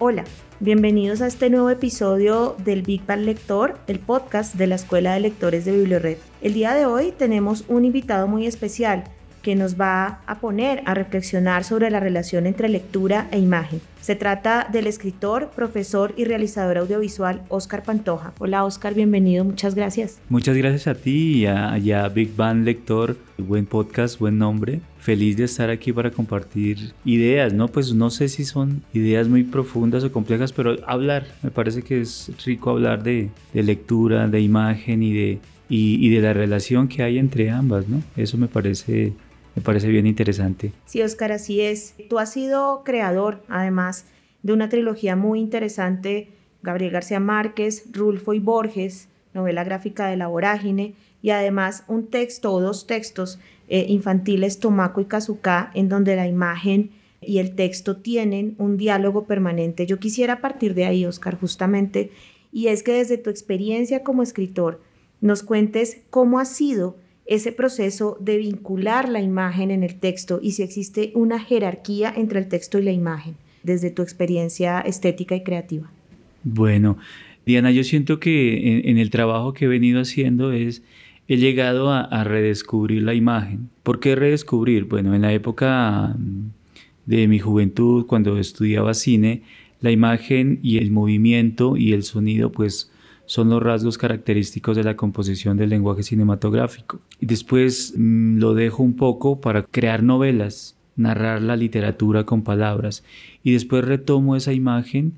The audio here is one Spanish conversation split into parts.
Hola, bienvenidos a este nuevo episodio del Big Bang Lector, el podcast de la Escuela de Lectores de Bibliored. El día de hoy tenemos un invitado muy especial que nos va a poner a reflexionar sobre la relación entre lectura e imagen. Se trata del escritor, profesor y realizador audiovisual Oscar Pantoja. Hola Oscar, bienvenido, muchas gracias. Muchas gracias a ti y a, Big Bang Lector, buen podcast, buen nombre. Feliz de estar aquí para compartir ideas, ¿no? Pues no sé si son ideas muy profundas o complejas, pero hablar, me parece que es rico hablar de, lectura, de imagen y de, y de la relación que hay entre ambas, ¿no? Eso me parece me parece bien interesante. Sí, Oscar, así es. Tú has sido creador, además, de una trilogía muy interesante, Gabriel García Márquez, Rulfo y Borges, novela gráfica de la vorágine, y además un texto o dos textos eh, infantiles, Tomaco y Kazuka, en donde la imagen y el texto tienen un diálogo permanente. Yo quisiera partir de ahí, Oscar, justamente, y es que desde tu experiencia como escritor, nos cuentes cómo ha sido ese proceso de vincular la imagen en el texto y si existe una jerarquía entre el texto y la imagen desde tu experiencia estética y creativa. Bueno, Diana, yo siento que en, el trabajo que he venido haciendo es, he llegado a, redescubrir la imagen. ¿Por qué redescubrir? Bueno, en la época de mi juventud, cuando estudiaba cine, la imagen y el movimiento y el sonido, pues son los rasgos característicos de la composición del lenguaje cinematográfico. Y después mm, lo dejo un poco para crear novelas, narrar la literatura con palabras. Y después retomo esa imagen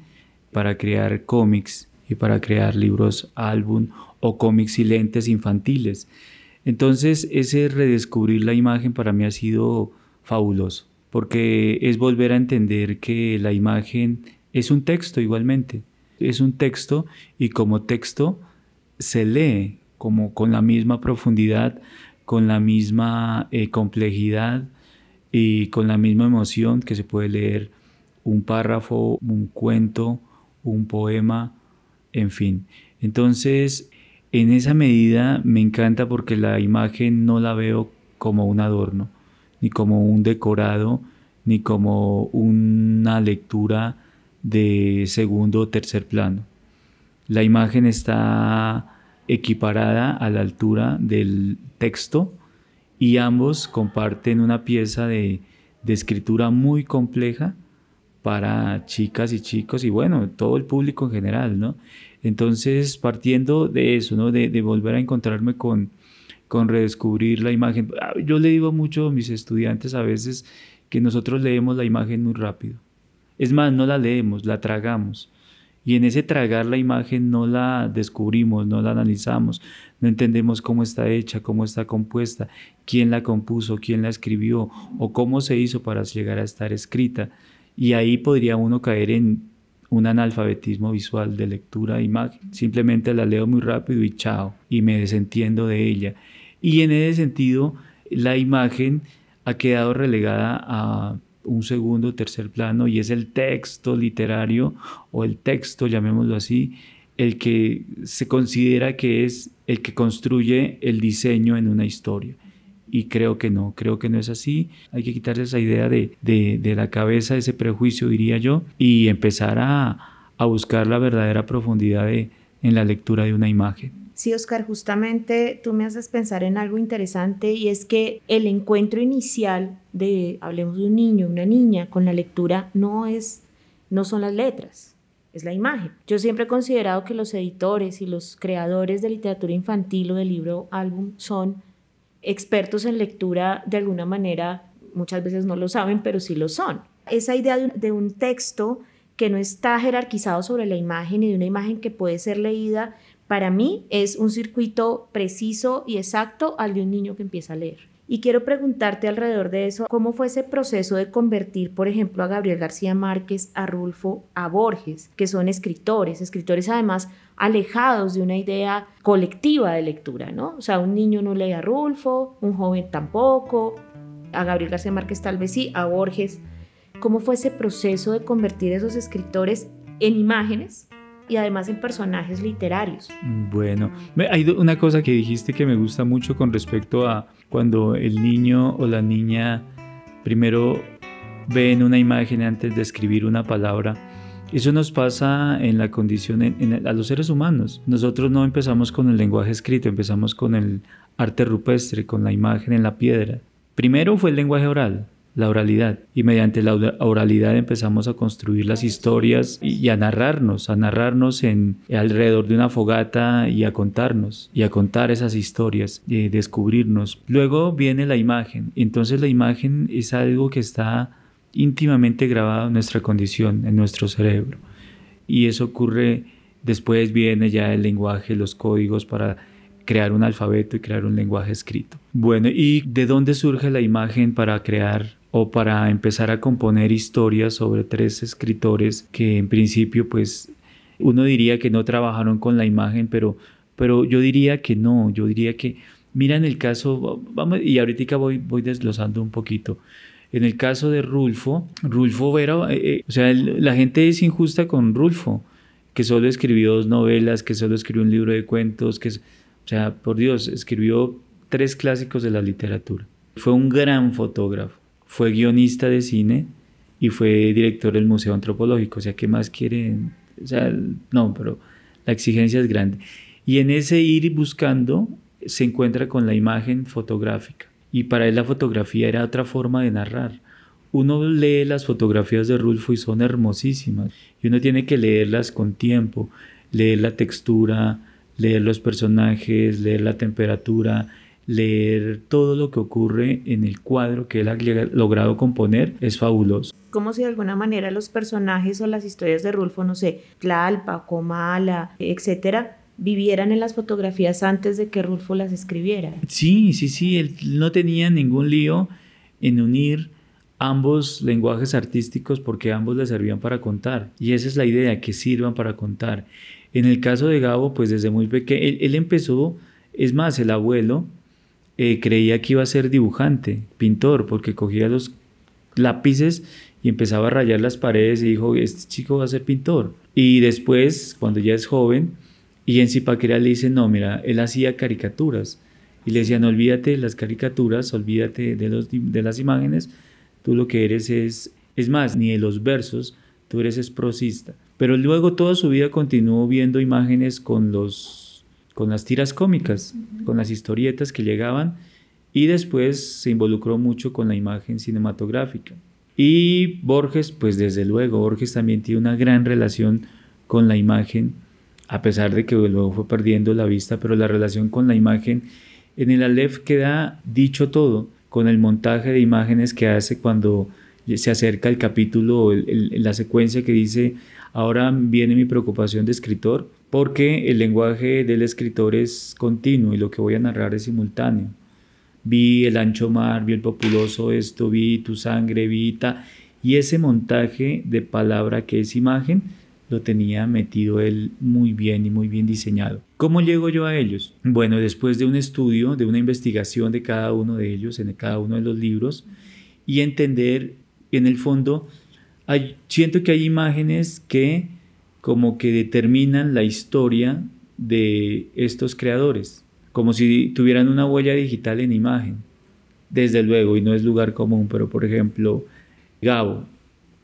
para crear cómics y para crear libros álbum o cómics y infantiles. Entonces ese redescubrir la imagen para mí ha sido fabuloso, porque es volver a entender que la imagen es un texto igualmente es un texto y como texto se lee como con la misma profundidad, con la misma eh, complejidad y con la misma emoción que se puede leer un párrafo, un cuento, un poema, en fin. Entonces, en esa medida me encanta porque la imagen no la veo como un adorno, ni como un decorado, ni como una lectura de segundo o tercer plano. La imagen está equiparada a la altura del texto y ambos comparten una pieza de, escritura muy compleja para chicas y chicos y bueno, todo el público en general, ¿no? Entonces, partiendo de eso, ¿no? De, de volver a encontrarme con, con redescubrir la imagen. Ah, yo le digo mucho a mis estudiantes a veces que nosotros leemos la imagen muy rápido. Es más, no la leemos, la tragamos. Y en ese tragar la imagen no la descubrimos, no la analizamos, no entendemos cómo está hecha, cómo está compuesta, quién la compuso, quién la escribió o cómo se hizo para llegar a estar escrita. Y ahí podría uno caer en un analfabetismo visual de lectura de imagen. Simplemente la leo muy rápido y chao, y me desentiendo de ella. Y en ese sentido, la imagen ha quedado relegada a un segundo tercer plano y es el texto literario o el texto, llamémoslo así, el que se considera que es el que construye el diseño en una historia. Y creo que no, creo que no es así. Hay que quitarse esa idea de, de, la cabeza, ese prejuicio, diría yo, y empezar a, a buscar la verdadera profundidad en la lectura de una imagen. Sí, Oscar, justamente tú me haces pensar en algo interesante y es que el encuentro inicial de, hablemos de un niño, una niña, con la lectura no es, no son las letras, es la imagen. Yo siempre he considerado que los editores y los creadores de literatura infantil o de libro álbum son expertos en lectura de alguna manera, muchas veces no lo saben, pero sí lo son. Esa idea de un texto que no está jerarquizado sobre la imagen y de una imagen que puede ser leída para mí es un circuito preciso y exacto al de un niño que empieza a leer. Y quiero preguntarte alrededor de eso, ¿cómo fue ese proceso de convertir, por ejemplo, a Gabriel García Márquez, a Rulfo, a Borges, que son escritores, escritores además alejados de una idea colectiva de lectura, ¿no? O sea, un niño no lee a Rulfo, un joven tampoco, a Gabriel García Márquez tal vez sí, a Borges. ¿Cómo fue ese proceso de convertir esos escritores en imágenes y además en personajes literarios. Bueno, hay una cosa que dijiste que me gusta mucho con respecto a cuando el niño o la niña primero ven una imagen antes de escribir una palabra. Eso nos pasa en la condición a los seres humanos. Nosotros no empezamos con el lenguaje escrito, empezamos con el arte rupestre, con la imagen en la piedra. Primero fue el lenguaje oral, la oralidad. Y mediante la oralidad empezamos a construir las historias y, a narrarnos, a narrarnos en, alrededor de una fogata y a contarnos, y a contar esas historias, y descubrirnos. Luego viene la imagen. Entonces la imagen es algo que está íntimamente grabado en nuestra condición, en nuestro cerebro. Y eso ocurre, después viene ya el lenguaje, los códigos para crear un alfabeto y crear un lenguaje escrito. Bueno, ¿y de dónde surge la imagen para crear o para empezar a componer historias sobre tres escritores que en principio pues uno diría que no trabajaron con la imagen, pero, pero yo diría que no, yo diría que, mira en el caso, vamos, y ahorita voy, voy desglosando un poquito. En el caso de Rulfo, Rulfo era, eh, eh, o sea, la gente es injusta con Rulfo, que solo escribió dos novelas, que solo escribió un libro de cuentos, que, o sea, por Dios, escribió tres clásicos de la literatura. Fue un gran fotógrafo fue guionista de cine y fue director del Museo Antropológico. O sea, ¿qué más quieren? O sea, no, pero la exigencia es grande. Y en ese ir buscando se encuentra con la imagen fotográfica. Y para él la fotografía era otra forma de narrar. Uno lee las fotografías de Rulfo y son hermosísimas. Y uno tiene que leerlas con tiempo, leer la textura, leer los personajes, leer la temperatura, leer todo lo que ocurre en el cuadro que él ha logrado componer es fabuloso. Como si de alguna manera los personajes o las historias de Rulfo, no sé, Tlalpa, Comala, etcétera, vivieran en las fotografías antes de que Rulfo las escribiera. Sí, sí, sí, él no tenía ningún lío en unir ambos lenguajes artísticos porque ambos le servían para contar. Y esa es la idea, que sirvan para contar. En el caso de Gabo, pues desde muy pequeño, él, él empezó, es más, el abuelo eh, creía que iba a ser dibujante, pintor, porque cogía los lápices y empezaba a rayar las paredes y dijo, este chico va a ser pintor. Y después, cuando ya es joven, y en Zipaquera le dice, no, mira, él hacía caricaturas. Y le decía, no olvídate de las caricaturas, olvídate de, los, de las imágenes, tú lo que eres es, es más, ni de los versos, tú eres es prosista. Pero luego toda su vida continuó viendo imágenes con los con las tiras cómicas, con las historietas que llegaban y después se involucró mucho con la imagen cinematográfica. Y Borges, pues desde luego, Borges también tiene una gran relación con la imagen, a pesar de que luego fue perdiendo la vista, pero la relación con la imagen, en el Aleph queda dicho todo, con el montaje de imágenes que hace cuando se acerca el capítulo, la secuencia que dice, ahora viene mi preocupación de escritor, porque el lenguaje del escritor es continuo y lo que voy a narrar es simultáneo. Vi el ancho mar, vi el populoso esto, vi tu sangre, vi ta, y ese montaje de palabra que es imagen lo tenía metido él muy bien y muy bien diseñado. ¿Cómo llego yo a ellos? Bueno, después de un estudio, de una investigación de cada uno de ellos, en cada uno de los libros, y entender en el fondo, siento que hay imágenes que como que determinan la historia de estos creadores, como si tuvieran una huella digital en imagen. Desde luego, y no es lugar común, pero por ejemplo, Gabo,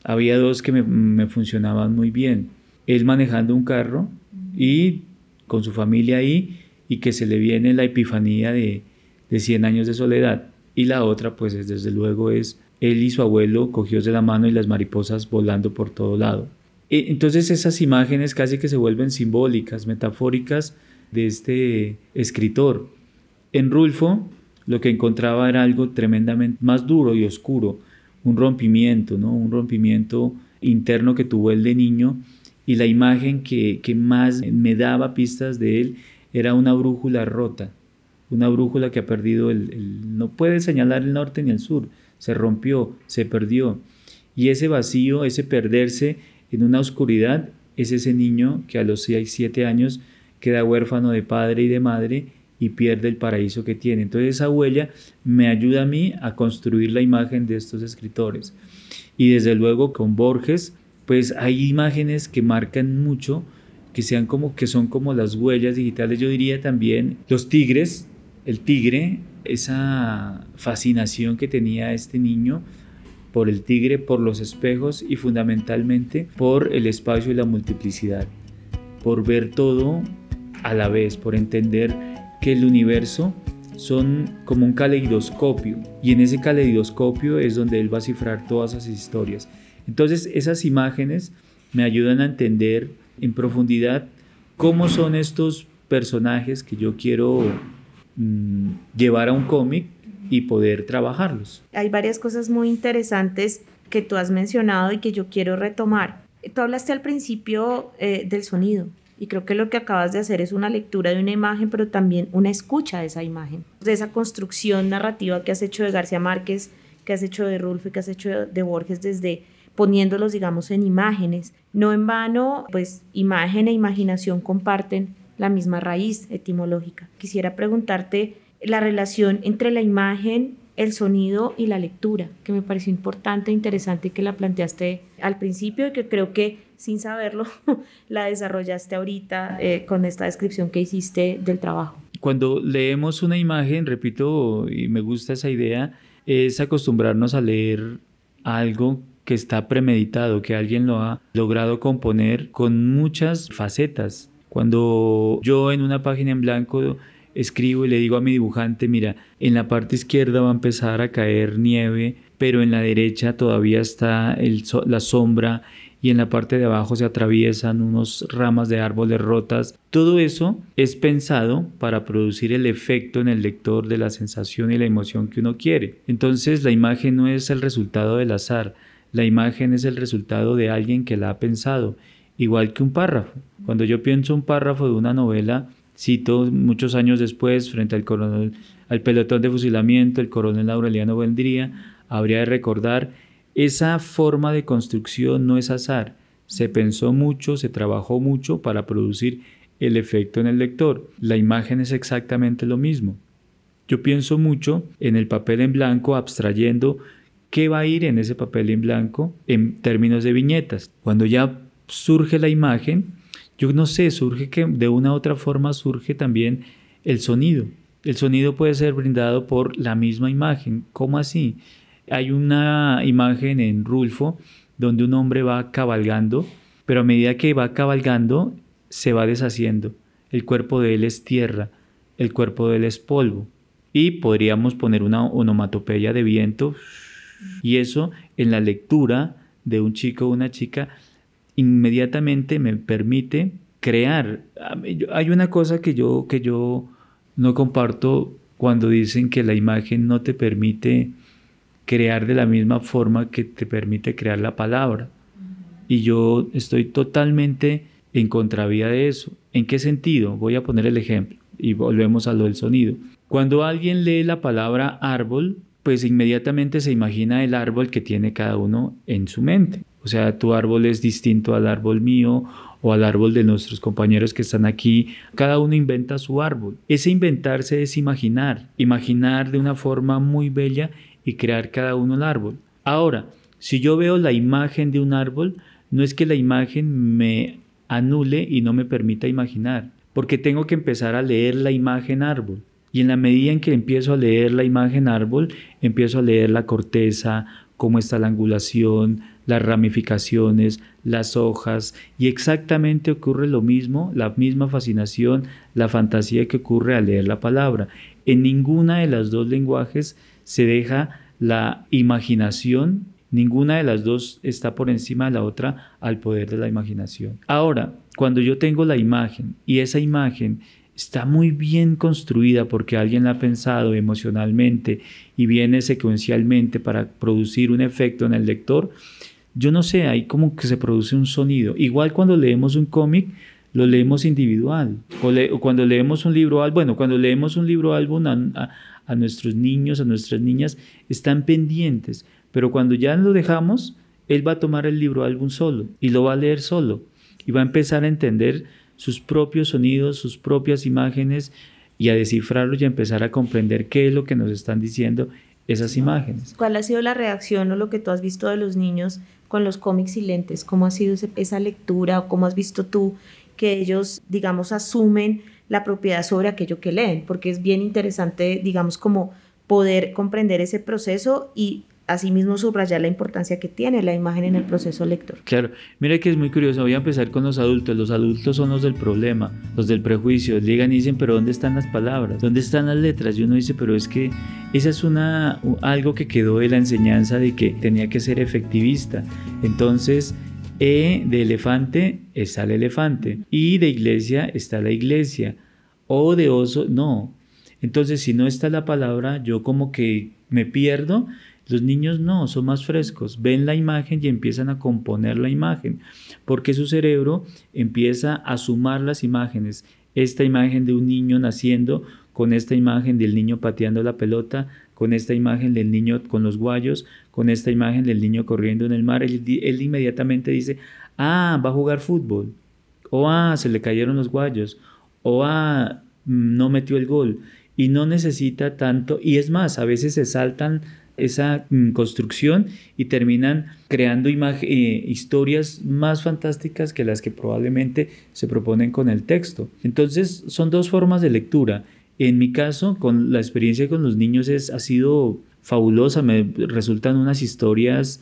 había dos que me, funcionaban muy bien. Él manejando un carro y con su familia ahí y que se le viene la epifanía de, de 100 años de soledad. Y la otra, pues desde luego es él y su abuelo cogidos de la mano y las mariposas volando por todo lado. E, entonces esas imágenes casi que se vuelven simbólicas, metafóricas de este escritor. En Rulfo lo que encontraba era algo tremendamente más duro y oscuro, un rompimiento, ¿no? un rompimiento interno que tuvo él de niño y la imagen que, que más me daba pistas de él era una brújula rota, una brújula que ha perdido el, no puede señalar el norte ni el sur, se rompió, se perdió. Y ese vacío, ese perderse en una oscuridad, es ese niño que a los 6, 7 años queda huérfano de padre y de madre y pierde el paraíso que tiene. Entonces esa huella me ayuda a mí a construir la imagen de estos escritores. Y desde luego con Borges, pues hay imágenes que marcan mucho, que sean como que son como las huellas digitales. Yo diría también los tigres, el tigre, esa fascinación que tenía este niño por el tigre, por los espejos y fundamentalmente por el espacio y la multiplicidad, por ver todo a la vez, por entender que el universo son como un caleidoscopio y en ese caleidoscopio es donde él va a cifrar todas esas historias. Entonces esas imágenes me ayudan a entender en profundidad cómo son estos personajes que yo quiero mm, llevar a un cómic y poder trabajarlos. Hay varias cosas muy interesantes que tú has mencionado y que yo quiero retomar. Tú hablaste al principio eh, del sonido y creo que lo que acabas de hacer es una lectura de una imagen, pero también una escucha de esa imagen, de esa construcción narrativa que has hecho de García Márquez, que has hecho de Rulfo y que has hecho de Borges desde poniéndolos, digamos, en imágenes. No en vano, pues imagen e imaginación comparten la misma raíz etimológica. Quisiera preguntarte la relación entre la imagen, el sonido y la lectura, que me pareció importante e interesante que la planteaste al principio y que creo que sin saberlo la desarrollaste ahorita eh, con esta descripción que hiciste del trabajo. Cuando leemos una imagen, repito, y me gusta esa idea, es acostumbrarnos a leer algo que está premeditado, que alguien lo ha logrado componer con muchas facetas. Cuando yo en una página en blanco escribo y le digo a mi dibujante, mira, en la parte izquierda va a empezar a caer nieve, pero en la derecha todavía está el, la sombra y en la parte de abajo se atraviesan unos ramas de árboles rotas. Todo eso es pensado para producir el efecto en el lector de la sensación y la emoción que uno quiere. Entonces la imagen no es el resultado del azar, la imagen es el resultado de alguien que la ha pensado, igual que un párrafo. Cuando yo pienso un párrafo de una novela, Cito muchos años después, frente al, coronel, al pelotón de fusilamiento, el coronel Aureliano vendría habría de recordar, esa forma de construcción no es azar, se pensó mucho, se trabajó mucho para producir el efecto en el lector. La imagen es exactamente lo mismo. Yo pienso mucho en el papel en blanco abstrayendo qué va a ir en ese papel en blanco en términos de viñetas. Cuando ya surge la imagen, yo no sé, surge que de una u otra forma surge también el sonido. El sonido puede ser brindado por la misma imagen. ¿Cómo así? Hay una imagen en Rulfo donde un hombre va cabalgando, pero a medida que va cabalgando se va deshaciendo. El cuerpo de él es tierra, el cuerpo de él es polvo. Y podríamos poner una onomatopeya de viento y eso en la lectura de un chico o una chica inmediatamente me permite crear. Hay una cosa que yo, que yo no comparto cuando dicen que la imagen no te permite crear de la misma forma que te permite crear la palabra. Y yo estoy totalmente en contravía de eso. ¿En qué sentido? Voy a poner el ejemplo y volvemos a lo del sonido. Cuando alguien lee la palabra árbol, pues inmediatamente se imagina el árbol que tiene cada uno en su mente. O sea, tu árbol es distinto al árbol mío o al árbol de nuestros compañeros que están aquí. Cada uno inventa su árbol. Ese inventarse es imaginar, imaginar de una forma muy bella y crear cada uno el árbol. Ahora, si yo veo la imagen de un árbol, no es que la imagen me anule y no me permita imaginar, porque tengo que empezar a leer la imagen árbol. Y en la medida en que empiezo a leer la imagen árbol, empiezo a leer la corteza, cómo está la angulación, las ramificaciones, las hojas, y exactamente ocurre lo mismo, la misma fascinación, la fantasía que ocurre al leer la palabra. En ninguna de las dos lenguajes se deja la imaginación, ninguna de las dos está por encima de la otra al poder de la imaginación. Ahora, cuando yo tengo la imagen y esa imagen está muy bien construida porque alguien la ha pensado emocionalmente y viene secuencialmente para producir un efecto en el lector, yo no sé, ahí como que se produce un sonido. Igual cuando leemos un cómic, lo leemos individual. O, cuando leemos un libro, bueno, cuando leemos un libro álbum a, a, nuestros niños, a nuestras niñas, están pendientes. Pero cuando ya lo dejamos, él va a tomar el libro álbum solo y lo va a leer solo y va a empezar a entender sus propios sonidos, sus propias imágenes y a descifrarlos y a empezar a comprender qué es lo que nos están diciendo esas imágenes. ¿Cuál ha sido la reacción o lo que tú has visto de los niños con los cómics y lentes? ¿Cómo ha sido esa lectura o cómo has visto tú que ellos, digamos, asumen la propiedad sobre aquello que leen? Porque es bien interesante, digamos, como poder comprender ese proceso y asimismo subrayar la importancia que tiene la imagen en el proceso lector. Claro, mira que es muy curioso, voy a empezar con los adultos, los adultos son los del problema, los del prejuicio, llegan y dicen, pero ¿dónde están las palabras? ¿Dónde están las letras? Y uno dice, pero es que esa es una, algo que quedó de la enseñanza de que tenía que ser efectivista. Entonces, E de elefante está el elefante, y de iglesia está la iglesia, O de oso, no. Entonces, si no está la palabra, yo como que me pierdo los niños no, son más frescos, ven la imagen y empiezan a componer la imagen, porque su cerebro empieza a sumar las imágenes. Esta imagen de un niño naciendo con esta imagen del niño pateando la pelota, con esta imagen del niño con los guayos, con esta imagen del niño corriendo en el mar, él, él inmediatamente dice, ah, va a jugar fútbol, o ah, se le cayeron los guayos, o ah, no metió el gol. Y no necesita tanto, y es más, a veces se saltan esa mm, construcción y terminan creando eh, historias más fantásticas que las que probablemente se proponen con el texto. Entonces son dos formas de lectura. En mi caso, con la experiencia con los niños es, ha sido fabulosa, me resultan unas historias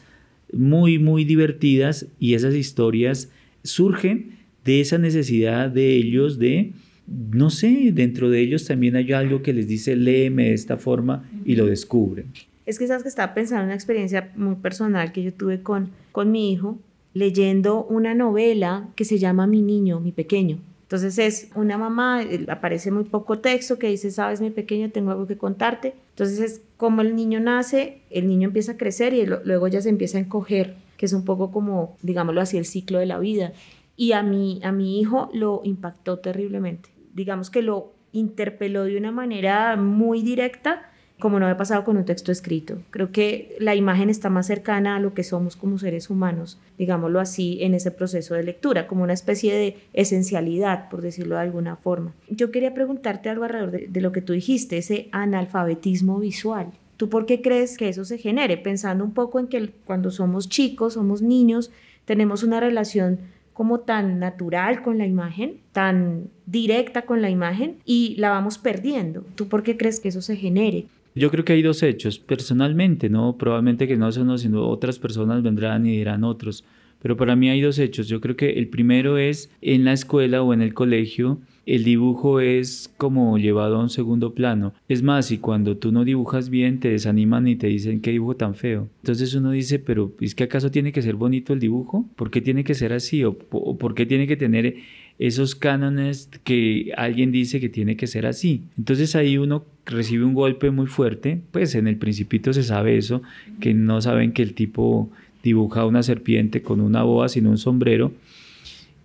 muy, muy divertidas y esas historias surgen de esa necesidad de ellos de, no sé, dentro de ellos también hay algo que les dice léeme de esta forma y lo descubren. Es que sabes que estaba pensando en una experiencia muy personal que yo tuve con, con mi hijo, leyendo una novela que se llama Mi niño, mi pequeño. Entonces es una mamá, aparece muy poco texto que dice, sabes, mi pequeño, tengo algo que contarte. Entonces es como el niño nace, el niño empieza a crecer y luego ya se empieza a encoger, que es un poco como, digámoslo así, el ciclo de la vida. Y a mi, a mi hijo lo impactó terriblemente. Digamos que lo interpeló de una manera muy directa como no había pasado con un texto escrito. Creo que la imagen está más cercana a lo que somos como seres humanos, digámoslo así, en ese proceso de lectura, como una especie de esencialidad, por decirlo de alguna forma. Yo quería preguntarte algo alrededor de, lo que tú dijiste, ese analfabetismo visual. ¿Tú por qué crees que eso se genere? Pensando un poco en que cuando somos chicos, somos niños, tenemos una relación como tan natural con la imagen, tan directa con la imagen y la vamos perdiendo. ¿Tú por qué crees que eso se genere? Yo creo que hay dos hechos. Personalmente, no, probablemente que no son uno, sino otras personas vendrán y dirán otros. Pero para mí hay dos hechos. Yo creo que el primero es en la escuela o en el colegio, el dibujo es como llevado a un segundo plano. Es más, y cuando tú no dibujas bien, te desaniman y te dicen qué dibujo tan feo. Entonces uno dice, pero ¿es que acaso tiene que ser bonito el dibujo? ¿Por qué tiene que ser así? ¿O, o por qué tiene que tener esos cánones que alguien dice que tiene que ser así. Entonces ahí uno recibe un golpe muy fuerte, pues en el principito se sabe eso, que no saben que el tipo dibuja una serpiente con una boa sino un sombrero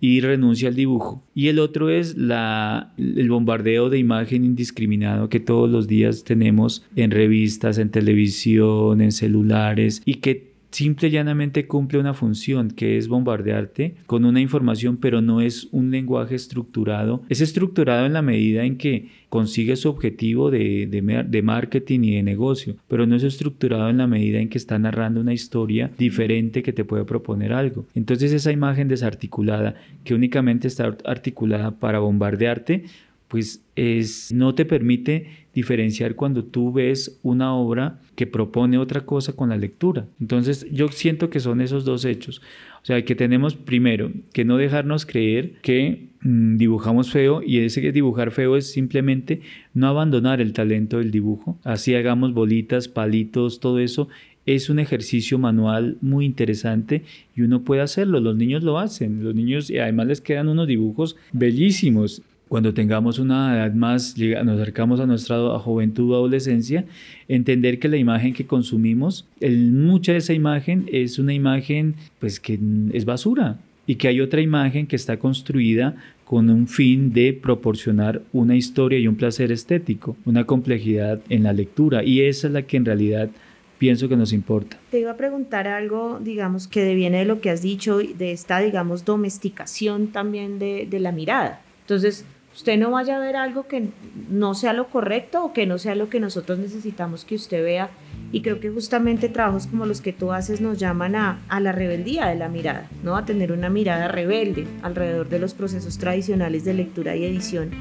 y renuncia al dibujo. Y el otro es la, el bombardeo de imagen indiscriminado que todos los días tenemos en revistas, en televisión, en celulares y que simple y llanamente cumple una función que es bombardearte con una información, pero no es un lenguaje estructurado. Es estructurado en la medida en que consigue su objetivo de, de, marketing y de negocio, pero no es estructurado en la medida en que está narrando una historia diferente que te puede proponer algo. Entonces esa imagen desarticulada que únicamente está articulada para bombardearte, pues es, no te permite diferenciar cuando tú ves una obra que propone otra cosa con la lectura. Entonces yo siento que son esos dos hechos. O sea, que tenemos primero que no dejarnos creer que mm, dibujamos feo y ese dibujar feo es simplemente no abandonar el talento del dibujo. Así hagamos bolitas, palitos, todo eso es un ejercicio manual muy interesante y uno puede hacerlo. Los niños lo hacen. Los niños, y además les quedan unos dibujos bellísimos cuando tengamos una edad más, nos acercamos a nuestra juventud o adolescencia, entender que la imagen que consumimos, el, mucha de esa imagen es una imagen pues que es basura. y que hay otra imagen que está construida con un fin de proporcionar una historia y un placer estético, una complejidad en la lectura y esa es la que en realidad pienso que nos importa. Te iba a preguntar algo, digamos, que deviene de lo que has dicho, de esta, digamos, domesticación también de, de la mirada. Entonces, usted no vaya a ver algo que no sea lo correcto o que no sea lo que nosotros necesitamos que usted vea. Y creo que justamente trabajos como los que tú haces nos llaman a, a, la rebeldía de la mirada, ¿no? A tener una mirada rebelde alrededor de los procesos tradicionales de lectura y edición.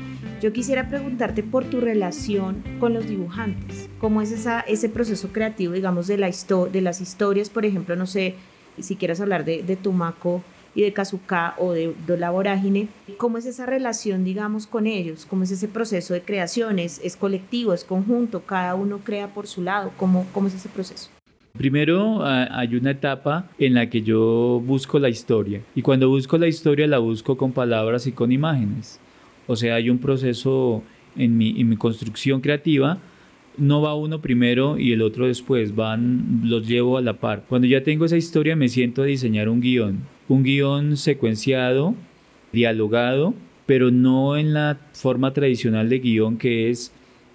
Yo quisiera preguntarte por tu relación con los dibujantes. ¿Cómo es esa, ese proceso creativo, digamos, de, la de las historias? Por ejemplo, no sé si quieres hablar de, de Tumaco y de Kazuka o de, de, la vorágine, ¿cómo es esa relación, digamos, con ellos? ¿Cómo es ese proceso de creación? ¿Es, es colectivo, es conjunto? ¿Cada uno crea por su lado? ¿Cómo, cómo es ese proceso? Primero hay una etapa en la que yo busco la historia y cuando busco la historia la busco con palabras y con imágenes. O sea, hay un proceso en mi, en mi construcción creativa no va uno primero y el otro después, van, los llevo a la par. Cuando ya tengo esa historia me siento a diseñar un guion, un guion secuenciado, dialogado, pero no en la forma tradicional de guion que es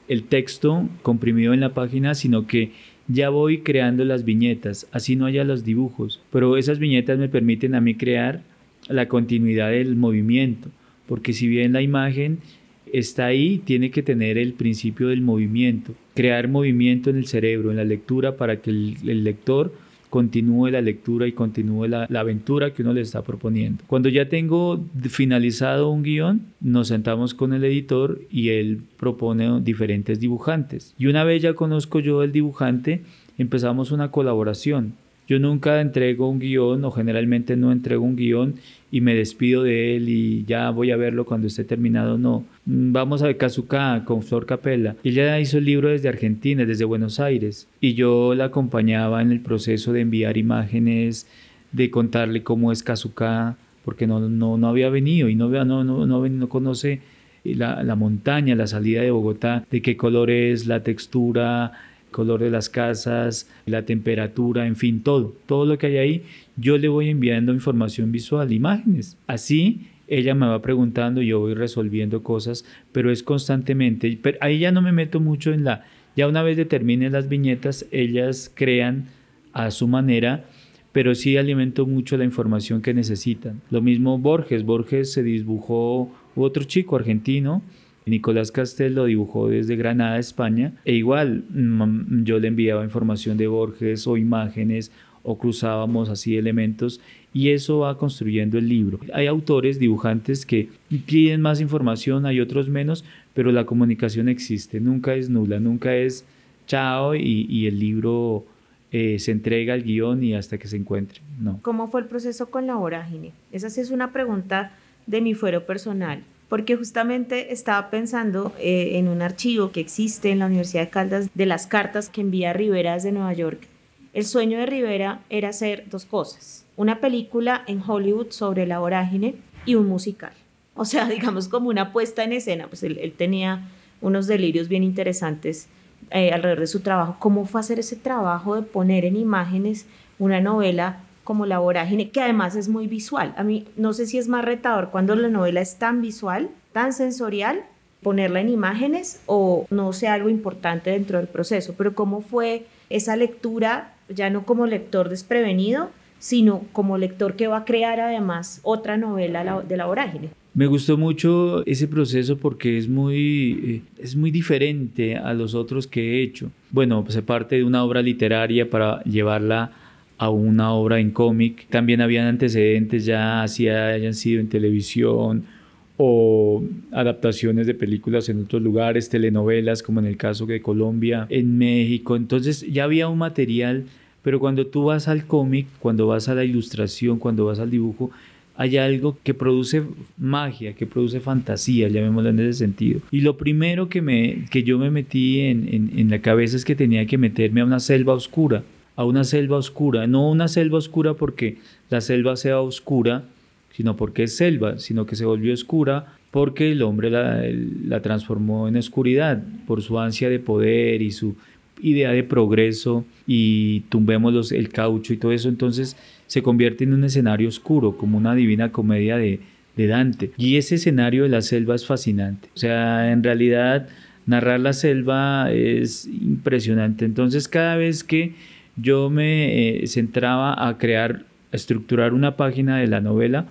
el texto comprimido en la página, sino que ya voy creando las viñetas, así no haya los dibujos, pero esas viñetas me permiten a mí crear la continuidad del movimiento, porque si bien la imagen está ahí, tiene que tener el principio del movimiento, crear movimiento en el cerebro, en la lectura, para que el, lector continúe la lectura y continúe la, aventura que uno le está proponiendo. Cuando ya tengo finalizado un guion, nos sentamos con el editor y él propone diferentes dibujantes. Y una vez ya conozco yo el dibujante, empezamos una colaboración. Yo nunca entrego un guion o generalmente no entrego un guion y me despido de él y ya voy a verlo cuando esté terminado. No, mm, vamos a ver Kazuka con Flor Capella. Ella hizo el libro desde Argentina, desde Buenos Aires y yo la acompañaba en el proceso de enviar imágenes, de contarle cómo es Kazuka, porque no, no, no había venido y no, no, no, no, no conoce la, la montaña, la salida de Bogotá, de qué color es, la textura, color de las casas, la temperatura, en fin, todo, todo lo que hay ahí, yo le voy enviando información visual, imágenes. Así ella me va preguntando, yo voy resolviendo cosas, pero es constantemente, pero ahí ya no me meto mucho en la, ya una vez determinen las viñetas, ellas crean a su manera, pero sí alimento mucho la información que necesitan. Lo mismo Borges, Borges se dibujó otro chico argentino, Nicolás Castel lo dibujó desde Granada, España, e igual mm, yo le enviaba información de Borges o imágenes o cruzábamos así elementos y eso va construyendo el libro. Hay autores, dibujantes que piden más información, hay otros menos, pero la comunicación existe, nunca es nula, nunca es chao y, el libro eh, se entrega al guion y hasta que se encuentre. No. ¿Cómo fue el proceso con la vorágine? Esa sí es una pregunta de mi fuero personal porque justamente estaba pensando eh, en un archivo que existe en la Universidad de Caldas de las cartas que envía Rivera desde Nueva York. El sueño de Rivera era hacer dos cosas, una película en Hollywood sobre la vorágine y un musical. O sea, digamos como una puesta en escena, pues él, tenía unos delirios bien interesantes eh, alrededor de su trabajo. ¿Cómo fue hacer ese trabajo de poner en imágenes una novela como la vorágine, que además es muy visual. A mí no sé si es más retador cuando la novela es tan visual, tan sensorial, ponerla en imágenes o no sea algo importante dentro del proceso, pero cómo fue esa lectura, ya no como lector desprevenido, sino como lector que va a crear además otra novela de la vorágine. Me gustó mucho ese proceso porque es muy, eh, es muy diferente a los otros que he hecho. Bueno, se parte de una obra literaria para llevarla a una obra en cómic. También habían antecedentes ya, así hayan sido en televisión o adaptaciones de películas en otros lugares, telenovelas como en el caso de Colombia, en México. Entonces ya había un material, pero cuando tú vas al cómic, cuando vas a la ilustración, cuando vas al dibujo, hay algo que produce magia, que produce fantasía, llamémoslo en ese sentido. Y lo primero que, me, que yo me metí en, en la cabeza es que tenía que meterme a una selva oscura a una selva oscura, no una selva oscura porque la selva sea oscura, sino porque es selva, sino que se volvió oscura porque el hombre la, transformó en oscuridad por su ansia de poder y su idea de progreso y tumbemos el caucho y todo eso. Entonces se convierte en un escenario oscuro, como una divina comedia de, de Dante. Y ese escenario de la selva es fascinante. O sea, en realidad narrar la selva es impresionante. Entonces cada vez que yo me eh, centraba a crear, a estructurar una página de la novela,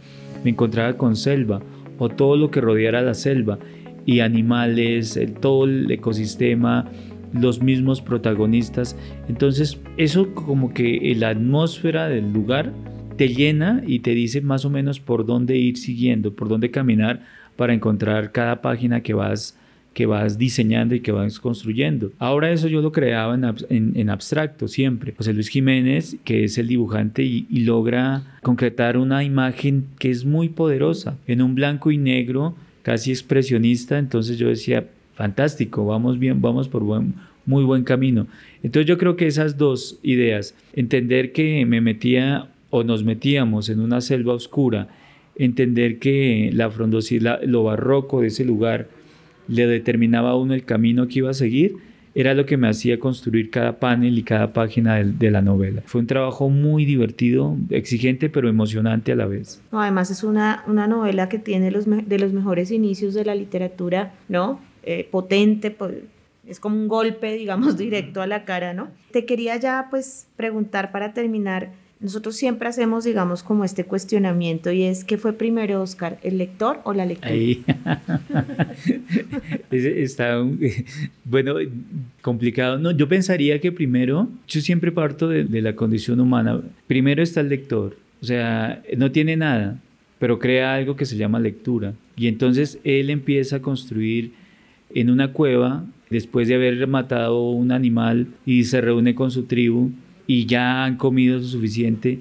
me encontraba con selva o todo lo que rodeara la selva y animales, todo el ecosistema, los mismos protagonistas. Entonces eso como que la atmósfera del lugar te llena y te dice más o menos por dónde ir siguiendo, por dónde caminar para encontrar cada página que vas que vas diseñando y que vas construyendo. Ahora eso yo lo creaba en, abstracto siempre. José Luis Jiménez, que es el dibujante y, logra concretar una imagen que es muy poderosa, en un blanco y negro, casi expresionista, entonces yo decía, fantástico, vamos bien, vamos por muy buen camino. Entonces yo creo que esas dos ideas, entender que me metía o nos metíamos en una selva oscura, entender que la frondosidad, lo barroco de ese lugar, le determinaba a uno el camino que iba a seguir, era lo que me hacía construir cada panel y cada página de, la novela. Fue un trabajo muy divertido, exigente, pero emocionante a la vez. además es una, una novela que tiene los de los mejores inicios de la literatura, ¿no? Eh, potente, es como un golpe, digamos, directo a la cara, ¿no? Te quería ya, pues, preguntar para terminar, nosotros siempre hacemos, digamos, como este cuestionamiento y es, ¿qué fue primero, Oscar, el lector o la lectura? Está, bueno, complicado. No, yo pensaría que primero, yo siempre parto de la condición humana. Primero está el lector, o sea, no tiene nada, pero crea algo que se llama lectura. Y entonces él empieza a construir en una cueva, después de haber matado un animal y se reúne con su tribu y ya han comido lo suficiente.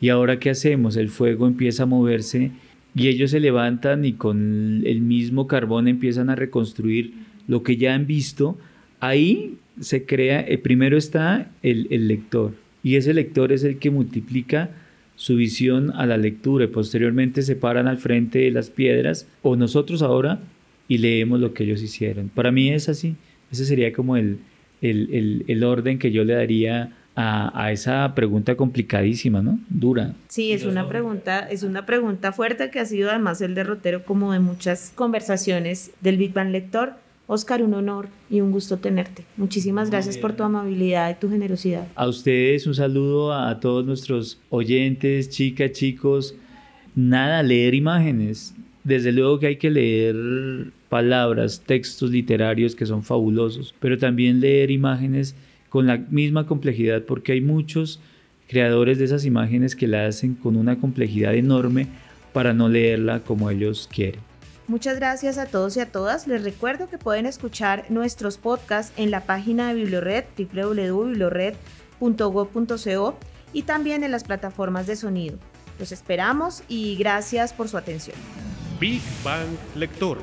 ¿Y ahora qué hacemos? El fuego empieza a moverse y ellos se levantan y con el mismo carbón empiezan a reconstruir lo que ya han visto. Ahí se crea, eh, primero está el, el lector y ese lector es el que multiplica su visión a la lectura y posteriormente se paran al frente de las piedras o nosotros ahora y leemos lo que ellos hicieron. Para mí es así, ese sería como el, el, el, el orden que yo le daría a, esa pregunta complicadísima, ¿no? Dura. Sí, es una pregunta, es una pregunta fuerte que ha sido además el derrotero como de muchas conversaciones del Big Bang Lector. Oscar, un honor y un gusto tenerte. Muchísimas gracias por tu amabilidad y tu generosidad. A ustedes un saludo a todos nuestros oyentes, chicas, chicos. Nada, leer imágenes. Desde luego que hay que leer palabras, textos literarios que son fabulosos, pero también leer imágenes con la misma complejidad, porque hay muchos creadores de esas imágenes que la hacen con una complejidad enorme para no leerla como ellos quieren. Muchas gracias a todos y a todas. Les recuerdo que pueden escuchar nuestros podcasts en la página de Bibliored, www.bibliored.gov.co y también en las plataformas de sonido. Los esperamos y gracias por su atención. Big Bang Lector